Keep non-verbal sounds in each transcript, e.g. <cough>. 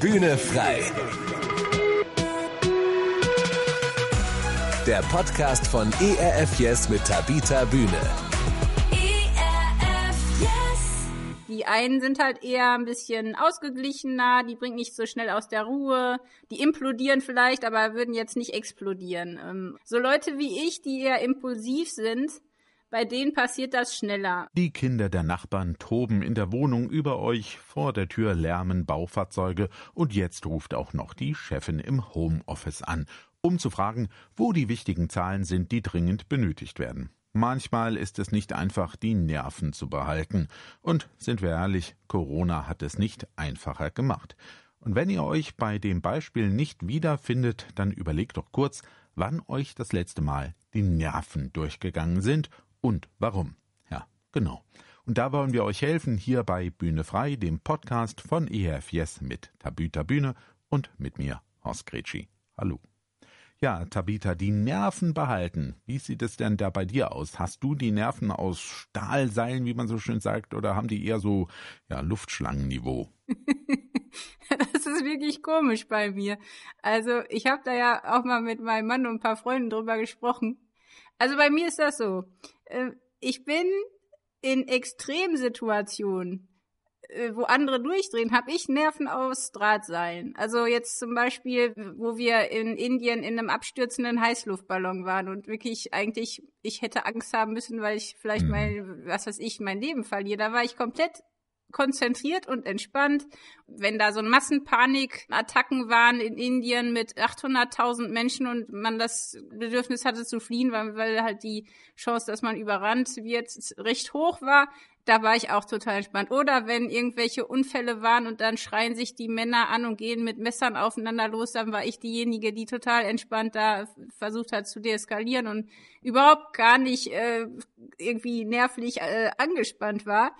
Bühne frei. Der Podcast von ERF Yes mit Tabita Bühne. Die einen sind halt eher ein bisschen ausgeglichener, die bringen nicht so schnell aus der Ruhe, die implodieren vielleicht, aber würden jetzt nicht explodieren. Ähm, so Leute wie ich, die eher impulsiv sind, bei denen passiert das schneller. Die Kinder der Nachbarn toben in der Wohnung über euch, vor der Tür lärmen Baufahrzeuge und jetzt ruft auch noch die Chefin im Homeoffice an, um zu fragen, wo die wichtigen Zahlen sind, die dringend benötigt werden. Manchmal ist es nicht einfach, die Nerven zu behalten. Und sind wir ehrlich, Corona hat es nicht einfacher gemacht. Und wenn ihr euch bei dem Beispiel nicht wiederfindet, dann überlegt doch kurz, wann euch das letzte Mal die Nerven durchgegangen sind und warum. Ja, genau. Und da wollen wir euch helfen, hier bei Bühne frei, dem Podcast von ERF mit Tabüter Bühne und mit mir, Horst Gretschi. Hallo. Ja, Tabita, die Nerven behalten. Wie sieht es denn da bei dir aus? Hast du die Nerven aus Stahlseilen, wie man so schön sagt, oder haben die eher so ja, Luftschlangenniveau? <laughs> das ist wirklich komisch bei mir. Also ich habe da ja auch mal mit meinem Mann und ein paar Freunden drüber gesprochen. Also bei mir ist das so. Äh, ich bin in Extremsituationen, äh, wo andere durchdrehen, habe ich Nerven aus Drahtseilen. Also jetzt zum Beispiel, wo wir in Indien in einem abstürzenden Heißluftballon waren und wirklich eigentlich, ich hätte Angst haben müssen, weil ich vielleicht mhm. mein, was weiß ich, mein Leben verliere. Da war ich komplett konzentriert und entspannt. Wenn da so Massenpanikattacken waren in Indien mit 800.000 Menschen und man das Bedürfnis hatte zu fliehen, weil, weil halt die Chance, dass man überrannt wird, recht hoch war, da war ich auch total entspannt. Oder wenn irgendwelche Unfälle waren und dann schreien sich die Männer an und gehen mit Messern aufeinander los, dann war ich diejenige, die total entspannt da versucht hat zu deeskalieren und überhaupt gar nicht äh, irgendwie nervlich äh, angespannt war.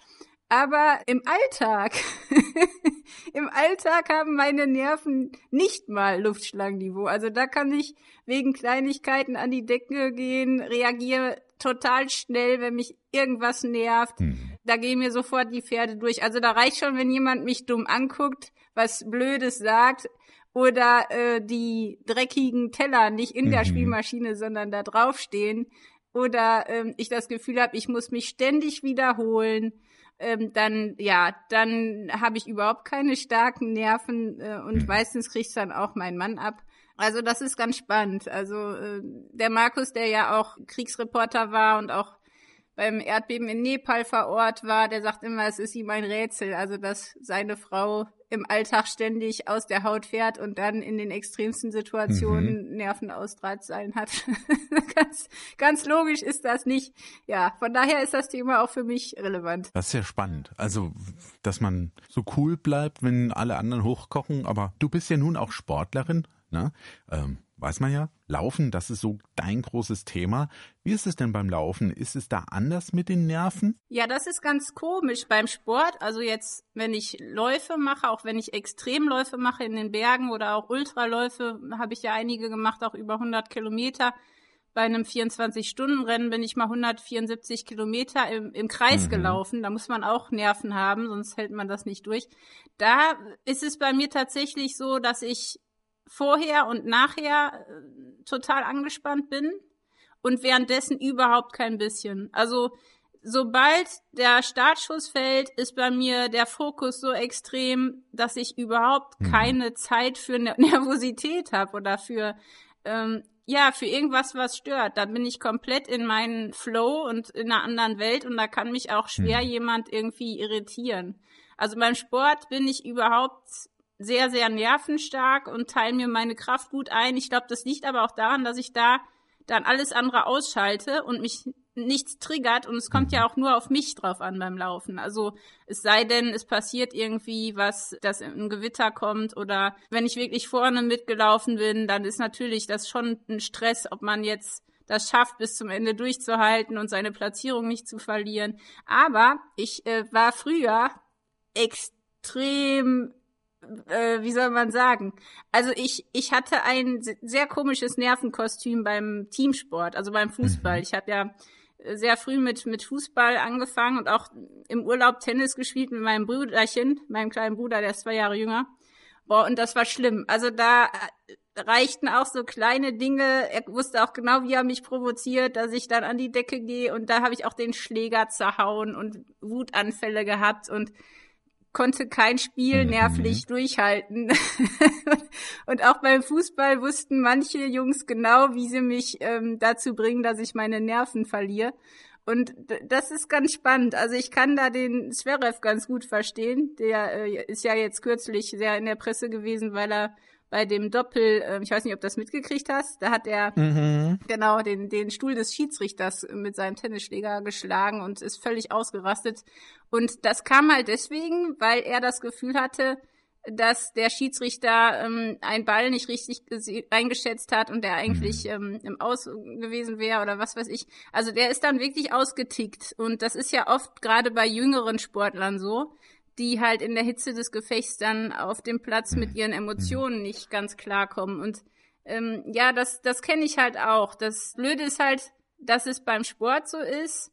Aber im Alltag, <laughs> im Alltag haben meine Nerven nicht mal Luftschlangenniveau. Also da kann ich wegen Kleinigkeiten an die Decke gehen, reagiere total schnell, wenn mich irgendwas nervt. Mhm. Da gehen mir sofort die Pferde durch. Also da reicht schon, wenn jemand mich dumm anguckt, was Blödes sagt oder äh, die dreckigen Teller nicht in mhm. der Spielmaschine, sondern da draufstehen. Oder ähm, ich das Gefühl habe, ich muss mich ständig wiederholen ähm, dann ja, dann habe ich überhaupt keine starken Nerven äh, und mhm. meistens kriegt dann auch mein Mann ab. Also das ist ganz spannend. Also äh, der Markus, der ja auch Kriegsreporter war und auch beim Erdbeben in Nepal vor Ort war, der sagt immer, es ist ihm ein Rätsel, also dass seine Frau im Alltag ständig aus der Haut fährt und dann in den extremsten Situationen mhm. Nervenausdrahtseilen hat. <laughs> ganz, ganz logisch ist das nicht. Ja, von daher ist das Thema auch für mich relevant. Das ist ja spannend. Also, dass man so cool bleibt, wenn alle anderen hochkochen, aber du bist ja nun auch Sportlerin, ne? Ähm, weiß man ja, Laufen, das ist so dein großes Thema. Wie ist es denn beim Laufen? Ist es da anders mit den Nerven? Ja, das ist ganz komisch beim Sport. Also jetzt, wenn ich Läufe mache, auch wenn ich Extremläufe mache in den Bergen oder auch Ultraläufe, habe ich ja einige gemacht, auch über 100 Kilometer. Bei einem 24-Stunden-Rennen bin ich mal 174 Kilometer im, im Kreis mhm. gelaufen. Da muss man auch Nerven haben, sonst hält man das nicht durch. Da ist es bei mir tatsächlich so, dass ich vorher und nachher äh, total angespannt bin und währenddessen überhaupt kein bisschen. Also sobald der Startschuss fällt, ist bei mir der Fokus so extrem, dass ich überhaupt mhm. keine Zeit für <laughs> Nervosität habe oder für ähm, ja, für irgendwas, was stört. Da bin ich komplett in meinen Flow und in einer anderen Welt und da kann mich auch schwer mhm. jemand irgendwie irritieren. Also beim Sport bin ich überhaupt sehr, sehr nervenstark und teile mir meine Kraft gut ein. Ich glaube, das liegt aber auch daran, dass ich da dann alles andere ausschalte und mich nichts triggert und es kommt ja auch nur auf mich drauf an beim Laufen. Also es sei denn, es passiert irgendwie was, dass ein Gewitter kommt oder wenn ich wirklich vorne mitgelaufen bin, dann ist natürlich das schon ein Stress, ob man jetzt das schafft, bis zum Ende durchzuhalten und seine Platzierung nicht zu verlieren. Aber ich äh, war früher extrem äh, wie soll man sagen? Also ich, ich hatte ein sehr komisches Nervenkostüm beim Teamsport, also beim Fußball. Mhm. Ich habe ja sehr früh mit, mit Fußball angefangen und auch im Urlaub Tennis gespielt mit meinem Brüderchen, meinem kleinen Bruder, der ist zwei Jahre jünger. Boah, und das war schlimm. Also da äh, reichten auch so kleine Dinge. Er wusste auch genau, wie er mich provoziert, dass ich dann an die Decke gehe und da habe ich auch den Schläger zerhauen und Wutanfälle gehabt und konnte kein Spiel mhm. nervlich durchhalten. <laughs> und auch beim Fußball wussten manche Jungs genau, wie sie mich ähm, dazu bringen, dass ich meine Nerven verliere. Und das ist ganz spannend. Also ich kann da den Zverev ganz gut verstehen. Der äh, ist ja jetzt kürzlich sehr in der Presse gewesen, weil er bei dem Doppel, äh, ich weiß nicht, ob du das mitgekriegt hast, da hat er mhm. genau den, den Stuhl des Schiedsrichters mit seinem Tennisschläger geschlagen und ist völlig ausgerastet. Und das kam halt deswegen, weil er das Gefühl hatte, dass der Schiedsrichter ähm, einen Ball nicht richtig eingeschätzt hat und der eigentlich mhm. ähm, im Aus gewesen wäre oder was weiß ich. Also der ist dann wirklich ausgetickt. Und das ist ja oft gerade bei jüngeren Sportlern so, die halt in der Hitze des Gefechts dann auf dem Platz mit ihren Emotionen nicht ganz klarkommen. Und ähm, ja, das, das kenne ich halt auch. Das Blöde ist halt, dass es beim Sport so ist,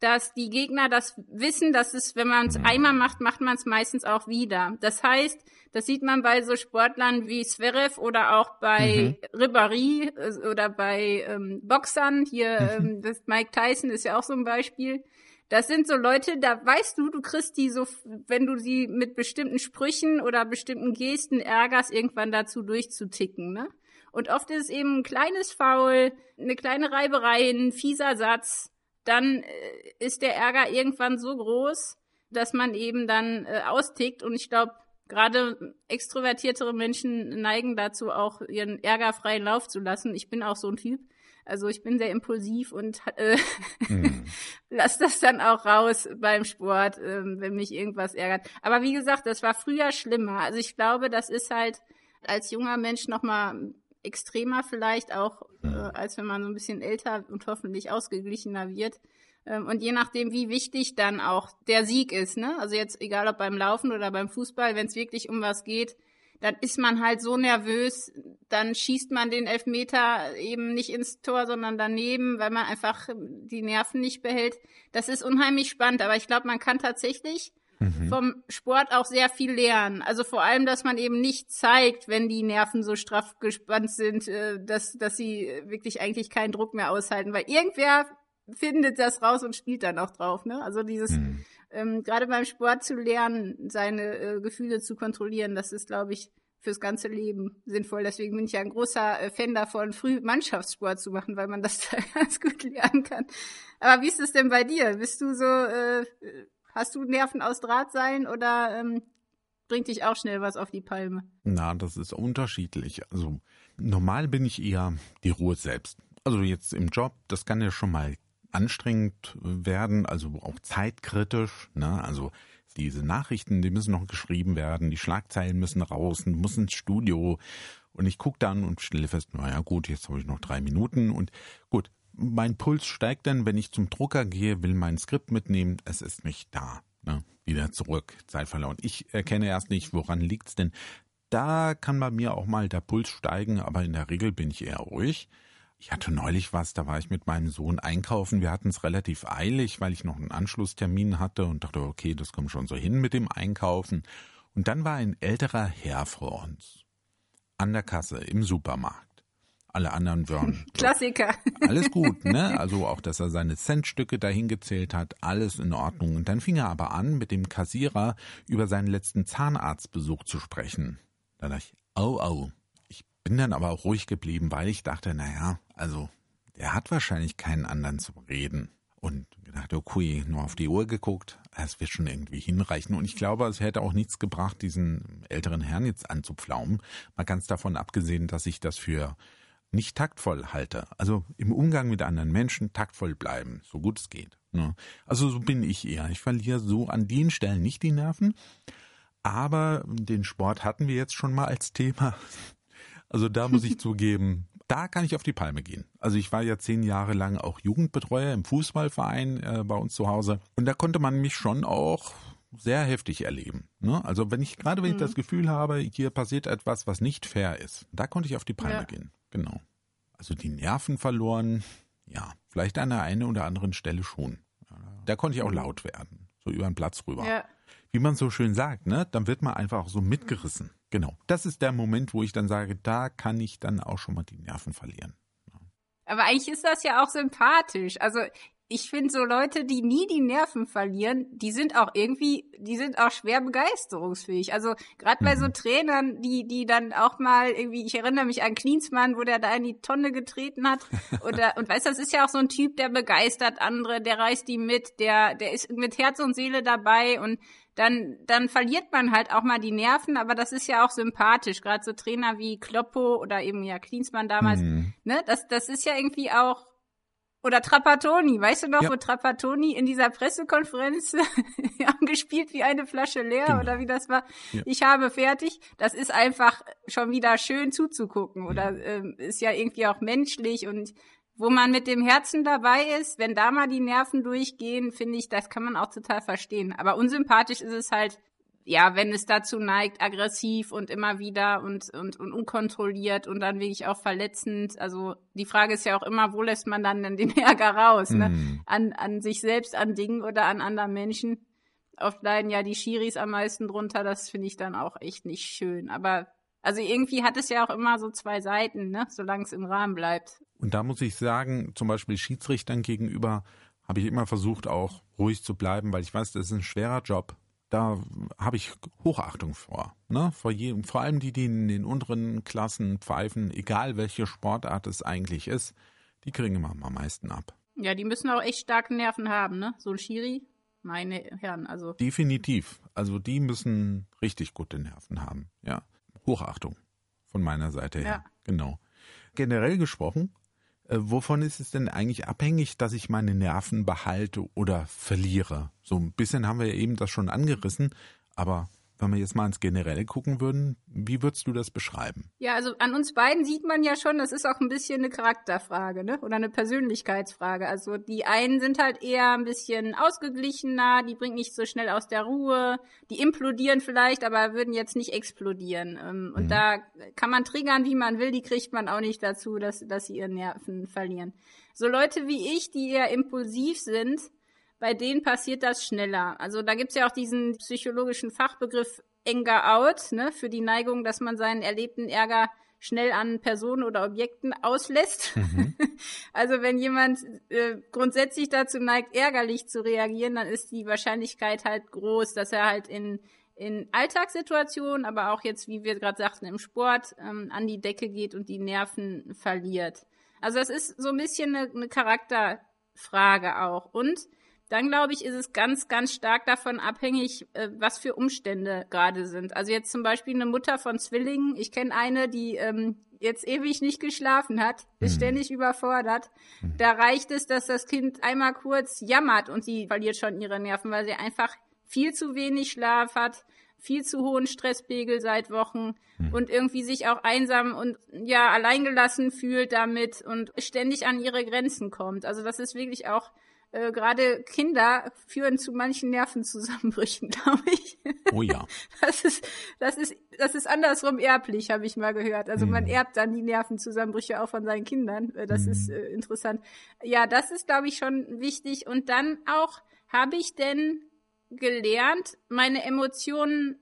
dass die Gegner das wissen, dass es, wenn man es einmal macht, macht man es meistens auch wieder. Das heißt, das sieht man bei so Sportlern wie Zverev oder auch bei mhm. Ribéry äh, oder bei ähm, Boxern. Hier, ähm, das Mike Tyson ist ja auch so ein Beispiel. Das sind so Leute, da weißt du, du kriegst die so, wenn du sie mit bestimmten Sprüchen oder bestimmten Gesten ärgerst, irgendwann dazu durchzuticken, ne? Und oft ist es eben ein kleines Foul, eine kleine Reiberei, ein fieser Satz. Dann äh, ist der Ärger irgendwann so groß, dass man eben dann äh, austickt. Und ich glaube, gerade extrovertiertere Menschen neigen dazu, auch ihren Ärger freien Lauf zu lassen. Ich bin auch so ein Typ. Also ich bin sehr impulsiv und äh, hm. <laughs> lass das dann auch raus beim Sport, äh, wenn mich irgendwas ärgert. Aber wie gesagt, das war früher schlimmer. Also ich glaube, das ist halt als junger Mensch noch mal extremer vielleicht auch, äh, als wenn man so ein bisschen älter und hoffentlich ausgeglichener wird. Ähm, und je nachdem, wie wichtig dann auch der Sieg ist, ne? Also jetzt egal ob beim Laufen oder beim Fußball, wenn es wirklich um was geht, dann ist man halt so nervös, dann schießt man den Elfmeter eben nicht ins Tor, sondern daneben, weil man einfach die Nerven nicht behält. Das ist unheimlich spannend, aber ich glaube, man kann tatsächlich mhm. vom Sport auch sehr viel lernen. Also vor allem, dass man eben nicht zeigt, wenn die Nerven so straff gespannt sind, äh, dass, dass sie wirklich eigentlich keinen Druck mehr aushalten, weil irgendwer findet das raus und spielt dann auch drauf. Ne? Also dieses mhm ähm, gerade beim Sport zu lernen, seine äh, Gefühle zu kontrollieren, das ist, glaube ich, fürs ganze Leben sinnvoll. Deswegen bin ich ja ein großer äh, Fan davon, früh Mannschaftssport zu machen, weil man das <laughs> da ganz gut lernen kann. Aber wie ist es denn bei dir? Bist du so, äh, hast du Nerven aus Drahtseilen oder ähm, bringt dich auch schnell was auf die Palme? Na, das ist unterschiedlich. Also normal bin ich eher die Ruhe selbst. Also jetzt im Job, das kann ja schon mal anstrengend werden, also auch zeitkritisch. Ne? Also diese Nachrichten, die müssen noch geschrieben werden, die Schlagzeilen müssen raus, muss ins Studio. Und ich gucke dann und stelle fest, naja gut, jetzt habe ich noch drei Minuten und gut, mein Puls steigt dann, wenn ich zum Drucker gehe, will mein Skript mitnehmen, es ist nicht da. Ne? Wieder zurück, Zeit verloren. Ich erkenne erst nicht, woran liegt's denn. Da kann bei mir auch mal der Puls steigen, aber in der Regel bin ich eher ruhig. Ich hatte neulich was, da war ich mit meinem Sohn einkaufen. Wir hatten es relativ eilig, weil ich noch einen Anschlusstermin hatte und dachte, okay, das kommt schon so hin mit dem Einkaufen. Und dann war ein älterer Herr vor uns. An der Kasse im Supermarkt. Alle anderen waren. <laughs> Klassiker. Alles gut, ne? <laughs> Also auch, dass er seine Centstücke dahin gezählt hat, alles in Ordnung. Und dann fing er aber an, mit dem Kassierer über seinen letzten Zahnarztbesuch zu sprechen. Da dachte ich, oh, oh, bin dann aber auch ruhig geblieben, weil ich dachte, naja, also der hat wahrscheinlich keinen anderen zu reden. Und gedacht, okay, nur auf die Uhr geguckt, es wird schon irgendwie hinreichen. Und ich glaube, es hätte auch nichts gebracht, diesen älteren Herrn jetzt anzupflaumen. Mal ganz davon abgesehen, dass ich das für nicht taktvoll halte. Also im Umgang mit anderen Menschen taktvoll bleiben, so gut es geht. Ne? Also so bin ich eher. Ich verliere so an den Stellen nicht die Nerven. Aber den Sport hatten wir jetzt schon mal als Thema. Also da muss ich zugeben, da kann ich auf die Palme gehen. Also ich war ja zehn Jahre lang auch Jugendbetreuer im Fußballverein äh, bei uns zu Hause und da konnte man mich schon auch sehr heftig erleben. Ne? Also wenn ich gerade wenn ich das mhm. Gefühl habe, hier passiert etwas, was nicht fair ist, da konnte ich auf die Palme ja. gehen. Genau. Also die Nerven verloren, ja, vielleicht an der einen oder anderen Stelle schon. Da konnte ich auch laut werden, so über den Platz rüber. Ja. wie man so schön sagt, ne, dann wird man einfach auch so mitgerissen. Genau. Das ist der Moment, wo ich dann sage, da kann ich dann auch schon mal die Nerven verlieren. Aber eigentlich ist das ja auch sympathisch. Also ich finde so Leute, die nie die Nerven verlieren, die sind auch irgendwie, die sind auch schwer begeisterungsfähig. Also gerade bei so mhm. Trainern, die, die dann auch mal irgendwie, ich erinnere mich an Klinsmann, wo der da in die Tonne getreten hat. <laughs> Oder, und weißt, das ist ja auch so ein Typ, der begeistert andere, der reißt die mit, der, der ist mit Herz und Seele dabei und dann, dann verliert man halt auch mal die Nerven, aber das ist ja auch sympathisch. Gerade so Trainer wie Kloppo oder eben ja Klinsmann damals, mhm. ne, das, das ist ja irgendwie auch oder Trapattoni, weißt du noch, ja. wo Trapattoni in dieser Pressekonferenz <laughs> haben gespielt wie eine Flasche leer genau. oder wie das war? Ja. Ich habe fertig. Das ist einfach schon wieder schön zuzugucken oder ähm, ist ja irgendwie auch menschlich und wo man mit dem Herzen dabei ist, wenn da mal die Nerven durchgehen, finde ich, das kann man auch total verstehen. Aber unsympathisch ist es halt, ja, wenn es dazu neigt, aggressiv und immer wieder und, und, und unkontrolliert und dann wirklich auch verletzend. Also die Frage ist ja auch immer, wo lässt man dann denn den <laughs> Ärger raus? Ne? Mhm. An, an sich selbst, an Dingen oder an anderen Menschen. Oft leiden ja die Schiris am meisten drunter. Das finde ich dann auch echt nicht schön. Aber also irgendwie hat es ja auch immer so zwei Seiten, ne? solange es im Rahmen bleibt. Und da muss ich sagen, zum Beispiel Schiedsrichtern gegenüber habe ich immer versucht, auch ruhig zu bleiben, weil ich weiß, das ist ein schwerer Job da habe ich Hochachtung vor. Ne? Vor, je, vor allem die, die in den unteren Klassen pfeifen, egal welche Sportart es eigentlich ist, die kriegen immer am meisten ab. Ja, die müssen auch echt starke Nerven haben, ne? So ein Schiri, meine Herren, also. Definitiv. Also die müssen richtig gute Nerven haben, ja. Hochachtung von meiner Seite her. Ja. Genau. Generell gesprochen wovon ist es denn eigentlich abhängig, dass ich meine Nerven behalte oder verliere? So ein bisschen haben wir eben das schon angerissen, aber wenn wir jetzt mal ins Generelle gucken würden, wie würdest du das beschreiben? Ja, also an uns beiden sieht man ja schon, das ist auch ein bisschen eine Charakterfrage, ne? Oder eine Persönlichkeitsfrage. Also die einen sind halt eher ein bisschen ausgeglichener, die bringen nicht so schnell aus der Ruhe, die implodieren vielleicht, aber würden jetzt nicht explodieren. Ähm, und mhm. da kann man triggern, wie man will, die kriegt man auch nicht dazu, dass, dass sie ihren Nerven verlieren. So Leute wie ich, die eher impulsiv sind, bei denen passiert das schneller. Also da gibt's ja auch diesen psychologischen Fachbegriff Anger Out, ne, für die Neigung, dass man seinen erlebten Ärger schnell an Personen oder Objekten auslässt. Mhm. <laughs> Also wenn jemand äh, grundsätzlich dazu neigt, ärgerlich zu reagieren, dann ist die Wahrscheinlichkeit halt groß, dass er halt in in Alltagssituationen, aber auch jetzt, wie wir gerade sagten, im Sport ähm, an die Decke geht und die Nerven verliert. Also das ist so ein bisschen eine, eine Charakterfrage auch. Und dann glaube ich, ist es ganz, ganz stark davon abhängig, äh, was für Umstände gerade sind. Also jetzt zum Beispiel eine Mutter von Zwillingen. Ich kenne eine, die ähm, jetzt ewig nicht geschlafen hat, ist mhm. ständig überfordert. Mhm. Da reicht es, dass das Kind einmal kurz jammert und sie verliert schon ihre Nerven, weil sie einfach viel zu wenig Schlaf hat, viel zu hohen Stresspegel seit Wochen mhm. und irgendwie sich auch einsam und ja alleingelassen fühlt damit und ständig an ihre Grenzen kommt. Also das ist wirklich auch äh, gerade Kinder führen zu manchen Nervenzusammenbrüchen, <laughs> glaube ich. Oh ja. Das ist, das ist, das ist andersrum erblich, habe ich mal gehört. Also mhm. man erbt dann die Nervenzusammenbrüche auch von seinen Kindern. Äh, das mhm. ist äh, interessant. Ja, das ist, glaube ich, schon wichtig. Und dann auch, habe ich denn gelernt, meine Emotionen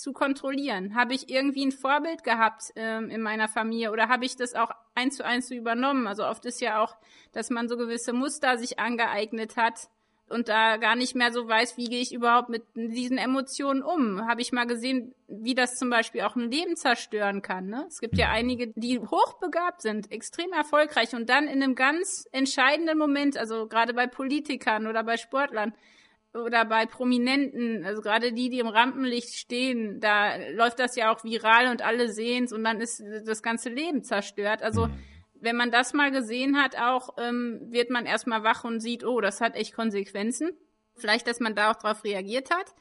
zu kontrollieren? Habe ich irgendwie ein Vorbild gehabt ähm, in meiner Familie oder habe ich das auch eins zu eins so übernommen? Also oft ist ja auch, dass man so gewisse Muster sich angeeignet hat und da gar nicht mehr so weiß, wie gehe ich überhaupt mit diesen Emotionen um. Habe ich mal gesehen, wie das zum Beispiel auch ein Leben zerstören kann. Ne? Es gibt ja einige, die hochbegabt sind, extrem erfolgreich und dann in einem ganz entscheidenden Moment, also gerade bei Politikern oder bei Sportlern, oder bei Prominenten, also gerade die, die im Rampenlicht stehen, da läuft das ja auch viral und alle sehen's und dann ist das ganze Leben zerstört. Also mhm. wenn man das mal gesehen hat, auch ähm, wird man erstmal wach und sieht, oh, das hat echt Konsequenzen. Vielleicht, dass man da auch drauf reagiert hat.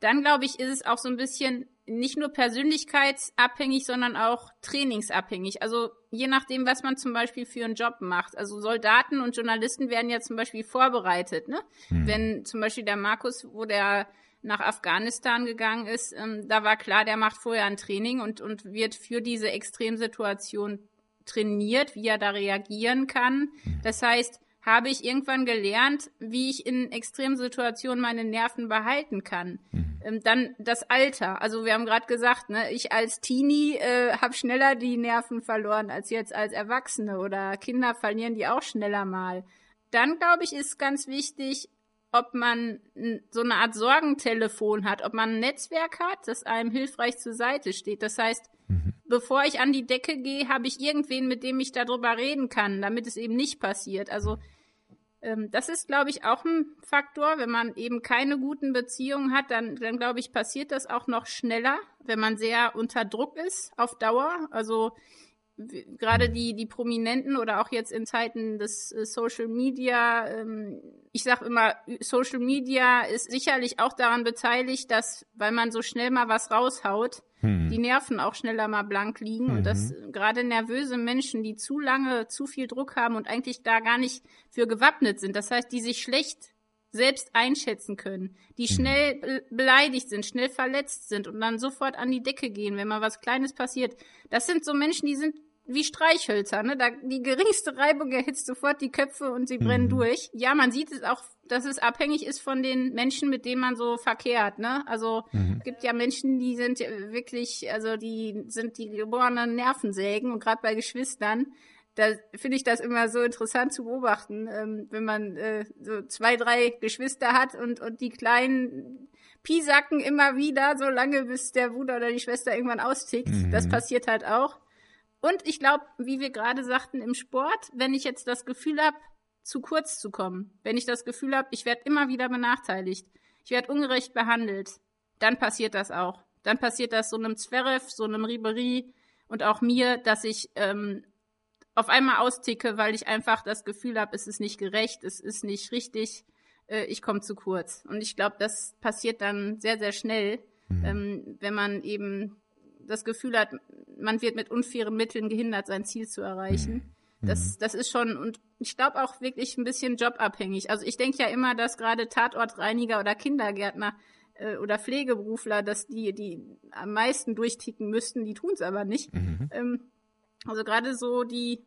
Dann glaube ich, ist es auch so ein bisschen nicht nur persönlichkeitsabhängig, sondern auch trainingsabhängig. Also je nachdem, was man zum Beispiel für einen Job macht. Also Soldaten und Journalisten werden ja zum Beispiel vorbereitet. Ne? Hm. Wenn zum Beispiel der Markus, wo der nach Afghanistan gegangen ist, ähm, da war klar, der macht vorher ein Training und, und wird für diese Extremsituation trainiert, wie er da reagieren kann. Hm. Das heißt, habe ich irgendwann gelernt, wie ich in extremen Situationen meine Nerven behalten kann. Mhm. Ähm, dann das Alter. Also wir haben gerade gesagt, ne, ich als Teenie äh, habe schneller die Nerven verloren als jetzt als Erwachsene oder Kinder verlieren die auch schneller mal. Dann glaube ich, ist ganz wichtig, ob man so eine Art Sorgentelefon hat, ob man ein Netzwerk hat, das einem hilfreich zur Seite steht. Das heißt, mhm. bevor ich an die Decke gehe, habe ich irgendwen, mit dem ich darüber reden kann, damit es eben nicht passiert. Also ähm, das ist, glaube ich, auch ein Faktor. Wenn man eben keine guten Beziehungen hat, dann, dann glaube ich, passiert das auch noch schneller, wenn man sehr unter Druck ist auf Dauer. Also gerade die, die Prominenten oder auch jetzt in Zeiten des äh, Social Media, ähm, ich sag immer, Social Media ist sicherlich auch daran beteiligt, dass, weil man so schnell mal was raushaut, hm. die Nerven auch schneller mal blank liegen mhm. und dass mhm. gerade nervöse Menschen, die zu lange zu viel Druck haben und eigentlich da gar nicht für gewappnet sind, das heißt, die sich schlecht selbst einschätzen können, die mhm. schnell beleidigt sind, schnell verletzt sind und dann sofort an die Decke gehen, wenn mal was Kleines passiert. Das sind so Menschen, die sind wie Streichhölzer, ne? Da, die geringste Reibung erhitzt sofort die Köpfe und sie brennen mhm. durch. Ja, man sieht es auch, dass es abhängig ist von den Menschen, mit denen man so verkehrt, ne? Also mhm. gibt ja Menschen, die sind wirklich, also die sind die geborenen Nervensägen und gerade bei Geschwistern, da finde ich das immer so interessant zu beobachten, ähm, wenn man äh, so zwei, drei Geschwister hat und, und die kleinen piesacken immer wieder, so lange bis der Bruder oder die Schwester irgendwann austickt. Mhm. Das passiert halt auch. Und ich glaube, wie wir gerade sagten, im Sport, wenn ich jetzt das Gefühl habe, zu kurz zu kommen, wenn ich das Gefühl habe, ich werde immer wieder benachteiligt, ich werde ungerecht behandelt, dann passiert das auch. Dann passiert das so einem Zverev, so einem Ribery und auch mir, dass ich ähm, auf einmal austicke, weil ich einfach das Gefühl habe, es ist nicht gerecht, es ist nicht richtig, äh, ich komme zu kurz. Und ich glaube, das passiert dann sehr, sehr schnell, mhm. ähm, wenn man eben das Gefühl hat, man wird mit unfairen Mitteln gehindert, sein Ziel zu erreichen. Mhm. Das, das ist schon, und ich glaube auch wirklich ein bisschen jobabhängig. Also ich denke ja immer, dass gerade Tatortreiniger oder Kindergärtner äh, oder Pflegeberufler, dass die, die am meisten durchticken müssten, die tun es aber nicht. Mhm. Ähm, also gerade so die,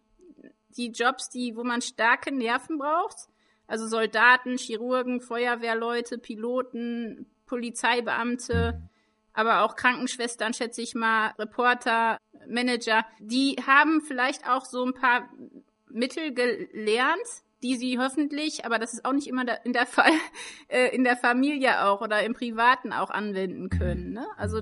die Jobs, die, wo man starke Nerven braucht, also Soldaten, Chirurgen, Feuerwehrleute, Piloten, Polizeibeamte, mhm aber auch Krankenschwestern, schätze ich mal, Reporter, Manager, die haben vielleicht auch so ein paar Mittel gelernt, die sie hoffentlich, aber das ist auch nicht immer in der Fall, <laughs> äh, in der Familie auch oder im Privaten auch anwenden können. Ne? Also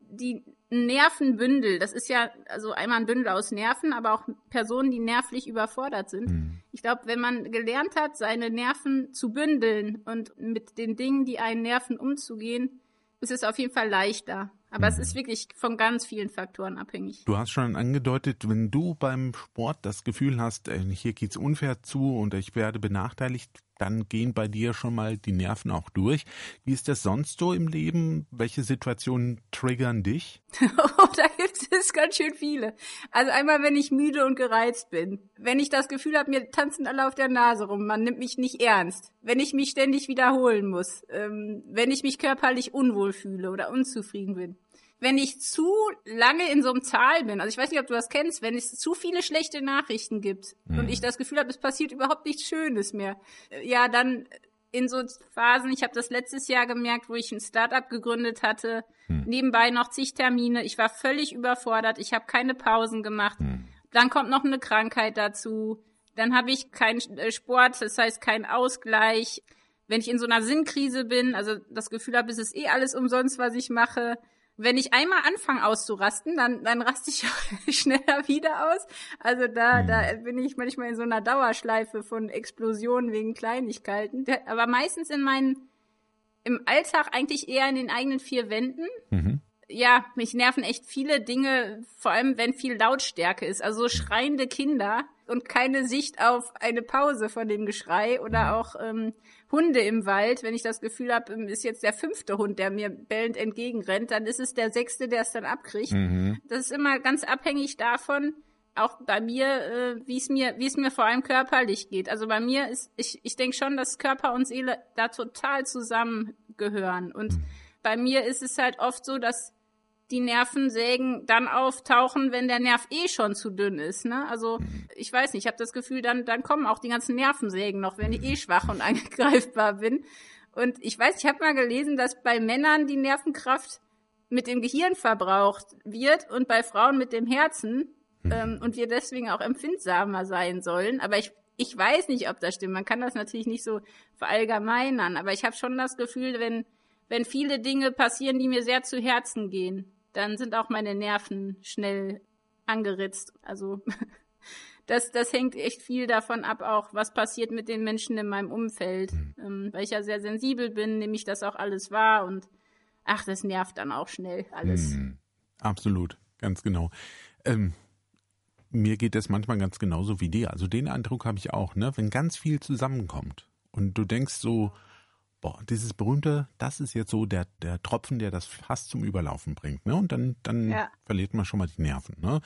die Nervenbündel, das ist ja also einmal ein Bündel aus Nerven, aber auch Personen, die nervlich überfordert sind. Mhm. Ich glaube, wenn man gelernt hat, seine Nerven zu bündeln und mit den Dingen, die einen nerven, umzugehen, es ist auf jeden Fall leichter. Aber mhm. es ist wirklich von ganz vielen Faktoren abhängig. Du hast schon angedeutet, wenn du beim Sport das Gefühl hast, äh, hier geht's unfair zu und ich werde benachteiligt, dann gehen bei dir schon mal die Nerven auch durch. Wie ist das sonst so im Leben? Welche Situationen triggern dich? <laughs> oh, da gibt es ganz schön viele. Also einmal, wenn ich müde und gereizt bin. Wenn ich das Gefühl habe, mir tanzen alle auf der Nase rum, man nimmt mich nicht ernst. Wenn ich mich ständig wiederholen muss. Ähm, wenn ich mich körperlich unwohl fühle oder unzufrieden bin wenn ich zu lange in so einem Tal bin, also ich weiß nicht, ob du das kennst, wenn es zu viele schlechte Nachrichten gibt mhm. und ich das Gefühl habe, es passiert überhaupt nichts Schönes mehr, ja, dann in so Phasen, ich habe das letztes Jahr gemerkt, wo ich ein Startup gegründet hatte, mhm. nebenbei noch zig Termine, ich war völlig überfordert, ich habe keine Pausen gemacht, mhm. dann kommt noch eine Krankheit dazu, dann habe ich keinen äh, Sport, das heißt keinen Ausgleich. Wenn ich in so einer Sinnkrise bin, also das Gefühl habe, es ist eh alles umsonst, was ich mache, wenn ich einmal anfange auszurasten, dann, dann raste ich <laughs> schneller wieder aus. Also da, mhm. da bin ich manchmal in so einer Dauerschleife von Explosionen wegen Kleinigkeiten. Aber meistens in meinen, im Alltag eigentlich eher in den eigenen vier Wänden. Mhm. Ja, mich nerven echt viele Dinge, vor allem wenn viel Lautstärke ist. Also schreiende Kinder und keine Sicht auf eine Pause von dem Geschrei oder mhm. auch ähm, Hunde im Wald, wenn ich das Gefühl habe, ähm, ist jetzt der fünfte Hund, der mir bellend entgegenrennt, dann ist es der sechste, der es dann abkriegt. Mhm. Das ist immer ganz abhängig davon, auch bei mir, äh, wie es mir, wie es mir vor allem körperlich geht. Also bei mir ist, ich, ich denke schon, dass Körper und Seele da total zusammengehören. Und mhm. bei mir ist es halt oft so, dass die Nervensägen dann auftauchen, wenn der Nerv eh schon zu dünn ist. Ne? Also ich weiß nicht, ich habe das Gefühl, dann, dann kommen auch die ganzen Nervensägen noch, wenn ich eh schwach und <laughs> angreifbar bin. Und ich weiß, ich habe mal gelesen, dass bei Männern die Nervenkraft mit dem Gehirn verbraucht wird und bei Frauen mit dem Herzen ähm, und wir deswegen auch empfindsamer sein sollen. Aber ich, ich weiß nicht, ob das stimmt. Man kann das natürlich nicht so verallgemeinern, aber ich habe schon das Gefühl, wenn, wenn viele Dinge passieren, die mir sehr zu Herzen gehen, dann sind auch meine Nerven schnell angeritzt. Also <laughs> das, das hängt echt viel davon ab, auch was passiert mit den Menschen in meinem Umfeld. Ähm, weil ich ja sehr sensibel bin, nehme ich das auch alles wahr und ach, das nervt dann auch schnell alles. Hm, absolut, ganz genau. Ähm, mir geht das manchmal ganz genauso wie dir. Also den Eindruck habe ich auch, ne? Wenn ganz viel zusammenkommt und du denkst so, boah, dieses berühmte, das ist jetzt so der, der Tropfen, der das fast zum Überlaufen bringt, ne? Und dann, dann Ja. verliert man schon mal die Nerven, ne?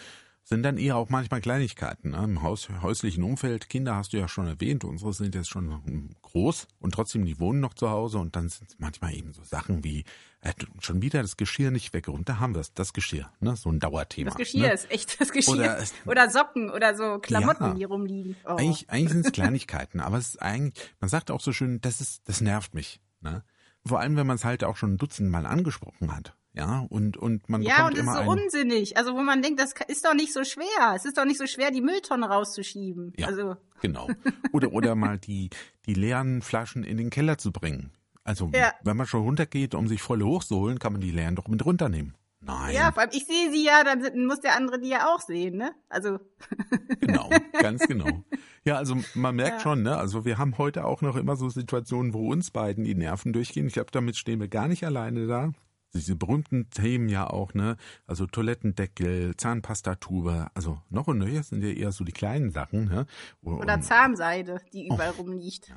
Sind dann eher auch manchmal Kleinigkeiten, ne? Im Haus, häuslichen Umfeld, Kinder hast du ja schon erwähnt, unsere sind jetzt schon hm, groß und trotzdem, die wohnen noch zu Hause und dann sind es manchmal eben so Sachen wie, äh, schon wieder das Geschirr nicht weggeräumt, da haben wir es, das Geschirr, ne? So ein Dauerthema. Das Geschirr ne? ist echt das Geschirr. Oder <laughs> Oder, Socken oder so Klamotten, Ja. die rumliegen. Oh. Eigentlich, <laughs> eigentlich sind es Kleinigkeiten, aber es ist eigentlich, man sagt auch so schön, das ist, das nervt mich. Ne? Vor allem, wenn man es halt auch schon ein Dutzend Mal angesprochen hat. Ja, und, und man ja, bekommt und es ist immer so ein, unsinnig. Also wo man denkt, das ist doch nicht so schwer. Es ist doch nicht so schwer, die Mülltonne rauszuschieben. Ja. Also Genau. Oder, oder mal die, die leeren Flaschen in den Keller zu bringen. Also, Ja. wenn man schon runtergeht, um sich volle hochzuholen, kann man die leeren doch mit runternehmen. Nein. ja, vor allem ich sehe sie ja, dann muss der andere die ja auch sehen, ne? Also <laughs> Genau, ganz genau. Ja, also man merkt Ja. schon, ne? Also wir haben heute auch noch immer so Situationen, wo uns beiden die Nerven durchgehen. Ich glaube, damit stehen wir gar nicht alleine da. Diese berühmten Themen ja auch, ne? Also Toilettendeckel, Zahnpastatube, also noch und nöcher sind ja eher so die kleinen Sachen, ne? Oder und- Zahnseide, die Oh. überall rumliegt.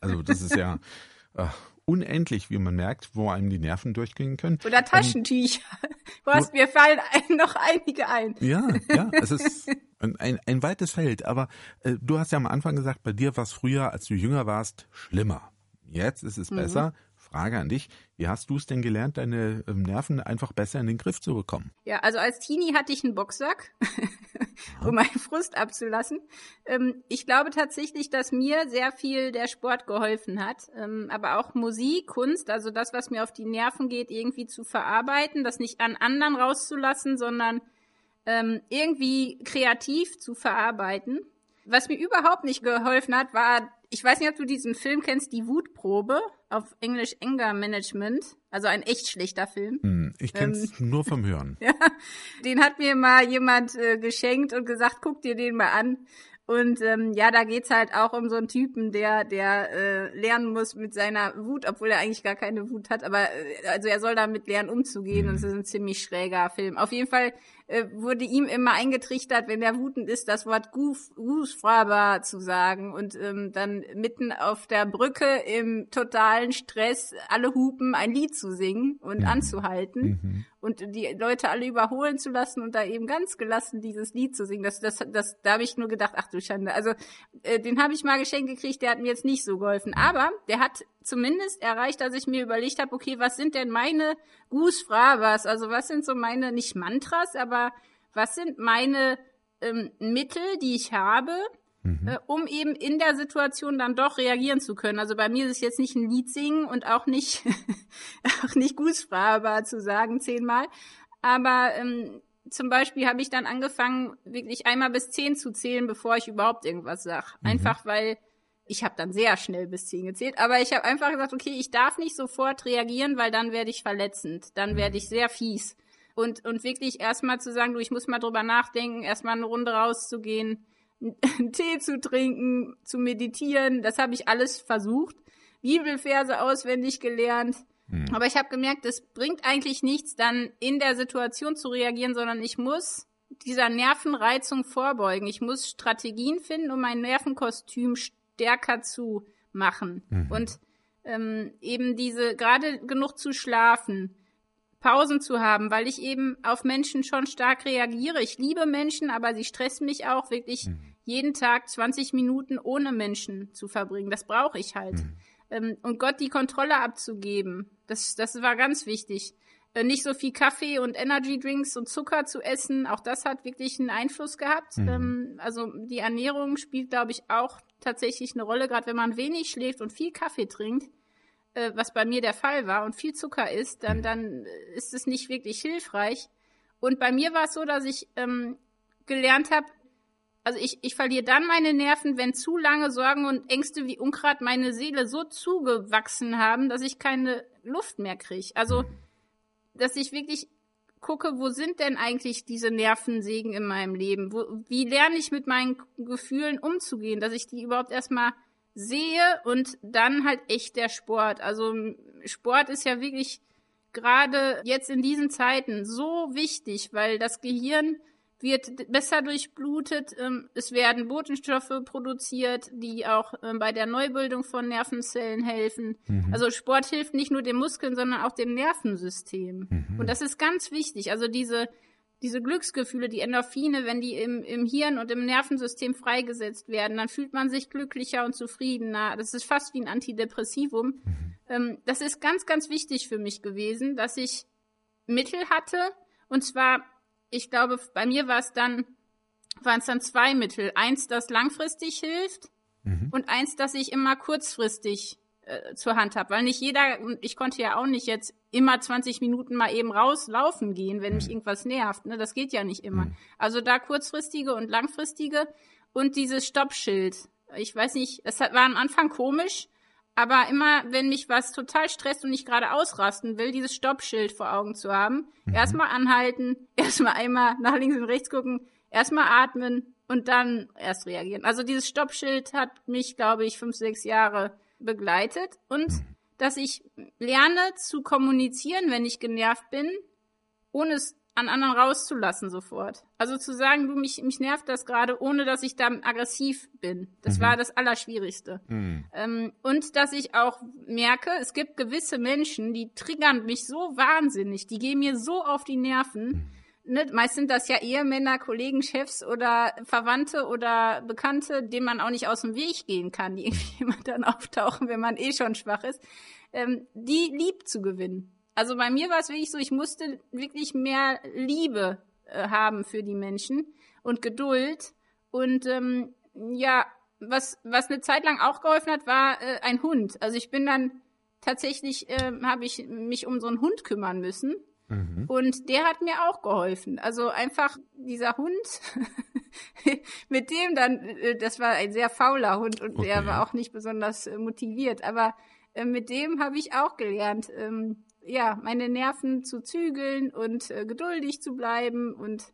Also das ist ja äh, unendlich, wie man merkt, wo einem die Nerven durchgehen können. Oder Taschentücher. <laughs> Du hast, mir fallen ein, noch einige ein. Ja, ja, es ist <laughs> ein, ein, weites Feld. Aber äh, du hast ja am Anfang gesagt, bei dir war es früher, als du jünger warst, schlimmer. Jetzt ist Mhm. es besser. Frage an dich, wie hast du es denn gelernt, deine ähm, Nerven einfach besser in den Griff zu bekommen? Ja, also als Teenie hatte ich einen Boxsack, <laughs> um meinen Frust abzulassen. Ähm, ich glaube tatsächlich, dass mir sehr viel der Sport geholfen hat, ähm, aber auch Musik, Kunst, also das, was mir auf die Nerven geht, irgendwie zu verarbeiten, das nicht an anderen rauszulassen, sondern irgendwie kreativ zu verarbeiten. Was mir überhaupt nicht geholfen hat, war, ich weiß nicht, ob du diesen Film kennst, die Wutprobe, auf Englisch Anger Management, also ein echt schlechter Film. Hm, ich kenne es Ähm. nur vom Hören. <laughs> Den hat mir mal jemand äh, geschenkt und gesagt, guck dir den mal an. Und ähm, ja, da geht's halt auch um so einen Typen, der der äh, lernen muss mit seiner Wut, obwohl er eigentlich gar keine Wut hat, aber äh, also er soll damit lernen umzugehen und es ist ein ziemlich schräger Film. Auf jeden Fall äh, wurde ihm immer eingetrichtert, wenn er wutend ist, das Wort Goof, Goofraber zu sagen und ähm, dann mitten auf der Brücke im totalen Stress alle hupen, ein Lied zu singen und anzuhalten Mhm. und die Leute alle überholen zu lassen und da eben ganz gelassen dieses Lied zu singen. Das, das, das, da habe ich nur gedacht, ach du Schande. Also äh, den habe ich mal geschenkt gekriegt, der hat mir jetzt nicht so geholfen. Aber der hat zumindest erreicht, dass ich mir überlegt habe, okay, was sind denn meine Goose-Frabas? Also was sind so meine, nicht Mantras, aber was sind meine ähm, Mittel, die ich habe, äh, um eben in der Situation dann doch reagieren zu können. Also bei mir ist es jetzt nicht ein Lied singen und auch nicht, <laughs> auch nicht Gußfraber zu sagen zehnmal. Aber ähm, zum Beispiel habe ich dann angefangen, wirklich einmal bis zehn zu zählen, bevor ich überhaupt irgendwas sag. Einfach weil ich habe dann sehr schnell bis zehn gezählt, aber ich habe einfach gesagt, okay, ich darf nicht sofort reagieren, weil dann werde ich verletzend, dann werde ich sehr fies. Und, und wirklich erstmal zu sagen, du, ich muss mal drüber nachdenken, erstmal eine Runde rauszugehen, einen <laughs> Tee zu trinken, zu meditieren, das habe ich alles versucht. Bibelverse auswendig gelernt. Aber ich habe gemerkt, es bringt eigentlich nichts, dann in der Situation zu reagieren, sondern ich muss dieser Nervenreizung vorbeugen. Ich muss Strategien finden, um mein Nervenkostüm stärker zu machen. Und ähm, eben diese, gerade genug zu schlafen, Pausen zu haben, weil ich eben auf Menschen schon stark reagiere. Ich liebe Menschen, aber sie stressen mich auch wirklich jeden Tag 20 Minuten ohne Menschen zu verbringen. Das brauche ich halt. Ähm, und Gott die Kontrolle abzugeben, das, das war ganz wichtig. äh, nicht so viel Kaffee und Energy Drinks und Zucker zu essen. Auch das hat wirklich einen Einfluss gehabt. Mhm. Ähm, also die Ernährung spielt, glaube ich, auch tatsächlich eine Rolle, gerade wenn man wenig schläft und viel Kaffee trinkt, äh, was bei mir der Fall war, und viel Zucker isst, dann, mhm. dann ist es nicht wirklich hilfreich. Und bei mir war es so, dass ich ähm, gelernt habe, also ich, ich verliere dann meine Nerven, wenn zu lange Sorgen und Ängste wie Unkraut meine Seele so zugewachsen haben, dass ich keine Luft mehr kriege. Also, dass ich wirklich gucke, wo sind denn eigentlich diese Nervensägen in meinem Leben? Wo, wie lerne ich mit meinen Gefühlen umzugehen, dass ich die überhaupt erstmal sehe und dann halt echt der Sport. Also Sport ist ja wirklich gerade jetzt in diesen Zeiten so wichtig, weil das Gehirn wird besser durchblutet. Ähm, es werden Botenstoffe produziert, die auch ähm, bei der Neubildung von Nervenzellen helfen. Mhm. Also Sport hilft nicht nur den Muskeln, sondern auch dem Nervensystem. Mhm. Und das ist ganz wichtig. Also diese, diese Glücksgefühle, die Endorphine, wenn die im, im Hirn und im Nervensystem freigesetzt werden, dann fühlt man sich glücklicher und zufriedener. Das ist fast wie ein Antidepressivum. Mhm. Ähm, das ist ganz, ganz wichtig für mich gewesen, dass ich Mittel hatte, und zwar ich glaube, bei mir war es dann, waren es dann zwei Mittel. Eins, das langfristig hilft mhm. und eins, das ich immer kurzfristig äh, zur Hand habe. Weil nicht jeder, ich konnte ja auch nicht jetzt immer 20 Minuten mal eben rauslaufen gehen, wenn mhm. mich irgendwas nervt. Ne? Das geht ja nicht immer. Mhm. Also da kurzfristige und langfristige und dieses Stoppschild. Ich weiß nicht, es war am Anfang komisch, aber immer, wenn mich was total stresst und ich gerade ausrasten will, dieses Stoppschild vor Augen zu haben, mhm. erstmal anhalten, <laughs> erstmal einmal nach links und rechts gucken, erstmal atmen und dann erst reagieren. Also dieses Stoppschild hat mich, glaube ich, fünf, sechs Jahre begleitet und mhm. dass ich lerne zu kommunizieren, wenn ich genervt bin, ohne es an anderen rauszulassen sofort. Also zu sagen, du, mich, mich nervt das gerade, ohne dass ich dann aggressiv bin. Das mhm. war das Allerschwierigste. Mhm. Ähm, und dass ich auch merke, es gibt gewisse Menschen, die triggern mich so wahnsinnig, die gehen mir so auf die Nerven. Ne, meist sind das ja Ehemänner, Kollegen, Chefs oder Verwandte oder Bekannte, denen man auch nicht aus dem Weg gehen kann, die <laughs> irgendwie immer dann auftauchen, wenn man eh schon schwach ist. Ähm, die lieb zu gewinnen. Also bei mir war es wirklich so, ich musste wirklich mehr Liebe äh, haben für die Menschen und Geduld. Und ähm, ja, was, was eine Zeit lang auch geholfen hat, war äh, ein Hund. Also ich bin dann tatsächlich, äh, habe ich mich um so einen Hund kümmern müssen. Mhm. Und der hat mir auch geholfen. Also einfach dieser Hund, <laughs> mit dem dann, äh, das war ein sehr fauler Hund und okay. der war auch nicht besonders äh, motiviert, aber äh, mit dem habe ich auch gelernt, ähm, ja, meine Nerven zu zügeln und äh, geduldig zu bleiben und